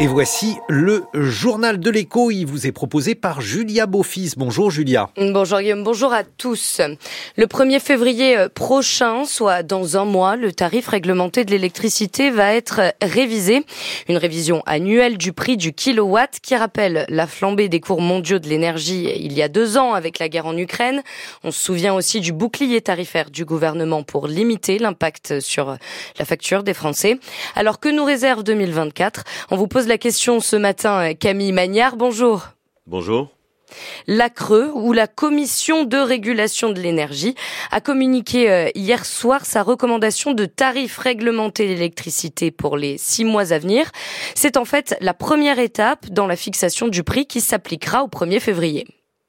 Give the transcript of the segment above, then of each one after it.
Et voici le journal de l'écho. Il vous est proposé par Julia Beaufils. Bonjour Julia. Bonjour Guillaume, bonjour à tous. Le 1er février euh, prochain, soit dans un mois, le tarif réglementé de l'électricité va être révisé. Une révision annuelle du prix du kilowatt qui rappelle la flambée des cours mondiaux de l'énergie il y a deux ans avec la guerre en Ukraine. On se souvient aussi du bouclier tarifaire du gouvernement pour limiter l'impact sur la facture des Français. Alors que nous réserve 2024 On vous pose la question ce matin, euh, Camille Magnard. Bonjour. Bonjour. La Creux, ou la Commission de régulation de l'énergie, a communiqué euh, hier soir sa recommandation de tarifs réglementés d'électricité pour les six mois à venir. C'est en fait la première étape dans la fixation du prix qui s'appliquera au 1er février.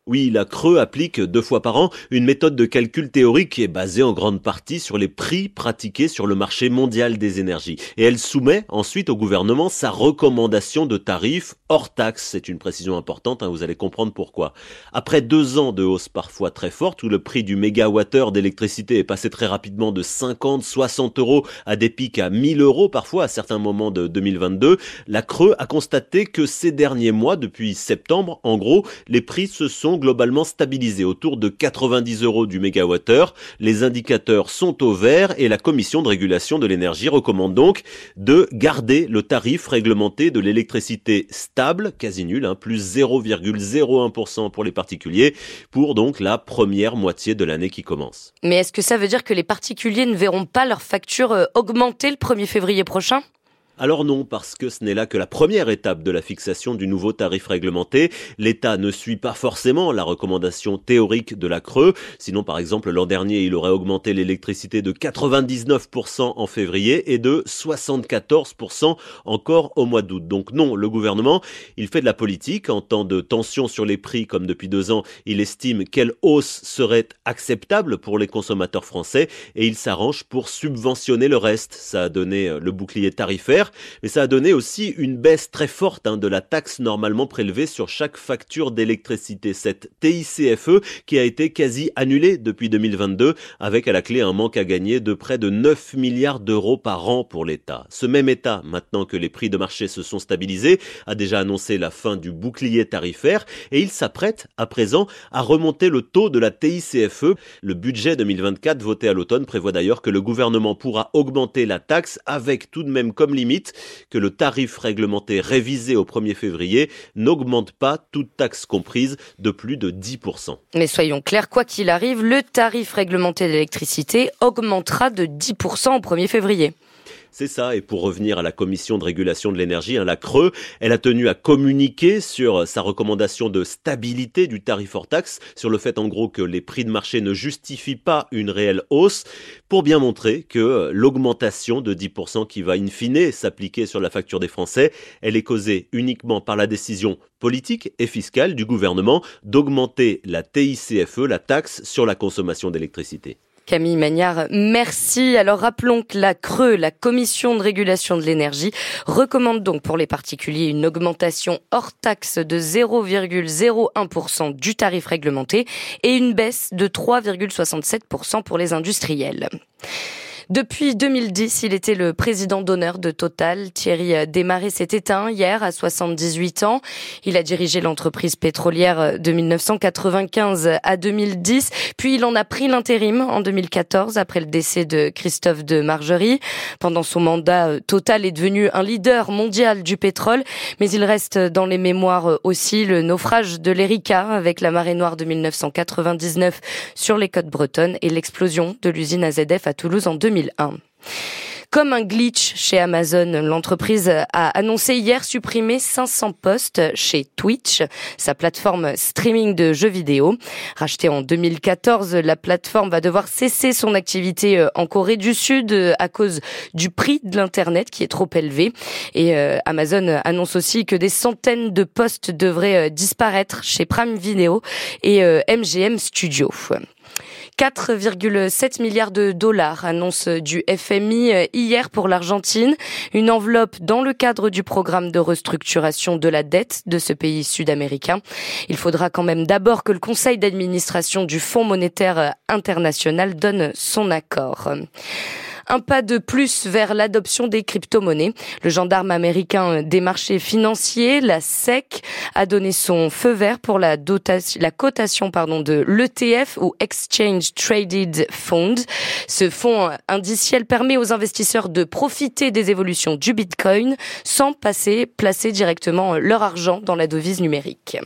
Oui, la Creux applique deux fois par an une méthode de calcul théorique qui est basée en grande partie sur les prix pratiqués sur le marché mondial des énergies. Et elle soumet ensuite au gouvernement sa recommandation de tarifs hors taxe. C'est une précision importante, hein, vous allez comprendre pourquoi. Après deux ans de hausse parfois très forte, où le prix du mégawattheure d'électricité est passé très rapidement de 50, 60 euros à des pics à 1000 euros parfois à certains moments de 2022, la Creux a constaté que ces derniers mois, depuis septembre, en gros, les prix se sont globalement stabilisés autour de 90 euros du mégawattheure. Les indicateurs sont au vert et la commission de régulation de l'énergie recommande donc de garder le tarif réglementé de l'électricité stable, quasi nul, hein, plus 0,01% pour les particuliers, pour donc la première moitié de l'année qui commence. Mais est-ce que ça veut dire que les particuliers ne verront pas leur facture euh, augmenter le 1er février prochain? Alors non, parce que ce n'est là que la première étape de la fixation du nouveau tarif réglementé. L'État ne suit pas forcément la recommandation théorique de la Creux. Sinon, par exemple, l'an dernier, il aurait augmenté l'électricité de 99% en février et de 74% encore au mois d'août. Donc non, le gouvernement, il fait de la politique. En temps de tension sur les prix, comme depuis deux ans, il estime quelle hausse serait acceptable pour les consommateurs français et il s'arrange pour subventionner le reste. Ça a donné euh, le bouclier tarifaire mais ça a donné aussi une baisse très forte hein, de la taxe normalement prélevée sur chaque facture d'électricité, cette TICFE qui a été quasi annulée depuis 2022, avec à la clé un manque à gagner de près de 9 milliards d'euros par an pour l'État. Ce même État, maintenant que les prix de marché se sont stabilisés, a déjà annoncé la fin du bouclier tarifaire et il s'apprête à présent à remonter le taux de la TICFE. Le budget 2024 voté à l'automne prévoit d'ailleurs que le gouvernement pourra augmenter la taxe avec tout de même comme limite que le tarif réglementé révisé au 1er février n'augmente pas, toute taxe comprise, de plus de 10%. Mais soyons clairs, quoi qu'il arrive, le tarif réglementé d'électricité augmentera de 10% au 1er février. C'est ça, et pour revenir à la commission de régulation de l'énergie, hein, la Creux, elle a tenu à communiquer sur sa recommandation de stabilité du tarif hors taxe, sur le fait en gros que les prix de marché ne justifient pas une réelle hausse, pour bien montrer que l'augmentation de 10% qui va in fine s'appliquer sur la facture des Français, elle est causée uniquement par la décision politique et fiscale du gouvernement d'augmenter la TICFE, la taxe sur la consommation d'électricité. Camille Magnard, merci. Alors rappelons que la Creux, la Commission de régulation de l'énergie, recommande donc pour les particuliers une augmentation hors taxe de 0,01% du tarif réglementé et une baisse de 3,67% pour les industriels. Depuis 2010, il était le président d'honneur de Total. Thierry Desmarais s'est éteint hier à 78 ans. Il a dirigé l'entreprise pétrolière de 1995 à 2010, puis il en a pris l'intérim en 2014 après le décès de Christophe de Margerie. Pendant son mandat, Total est devenu un leader mondial du pétrole, mais il reste dans les mémoires aussi le naufrage de l'Erika avec la marée noire de 1999 sur les côtes bretonnes et l'explosion de l'usine AZF à Toulouse en 2000. Comme un glitch chez Amazon, l'entreprise a annoncé hier supprimer 500 postes chez Twitch, sa plateforme streaming de jeux vidéo. Rachetée en 2014, la plateforme va devoir cesser son activité euh, en Corée du Sud euh, à cause du prix de l'Internet qui est trop élevé. Et euh, Amazon annonce aussi que des centaines de postes devraient disparaître chez Prime Video et MGM Studio. 4,7 milliards de dollars, annonce du FMI euh, hier pour l'Argentine, une enveloppe dans le cadre du programme de restructuration de la dette de ce pays sud-américain. Il faudra quand même d'abord que le conseil d'administration du Fonds monétaire international donne son accord. Un pas de plus vers l'adoption des crypto-monnaies. Le gendarme américain des marchés financiers, la SEC, a donné son feu vert pour la, dotation, cotation de l'ETF ou Exchange Traded Fund. Ce fonds indiciel permet aux investisseurs de profiter des évolutions du Bitcoin sans passer, placer directement leur argent dans la devise numérique.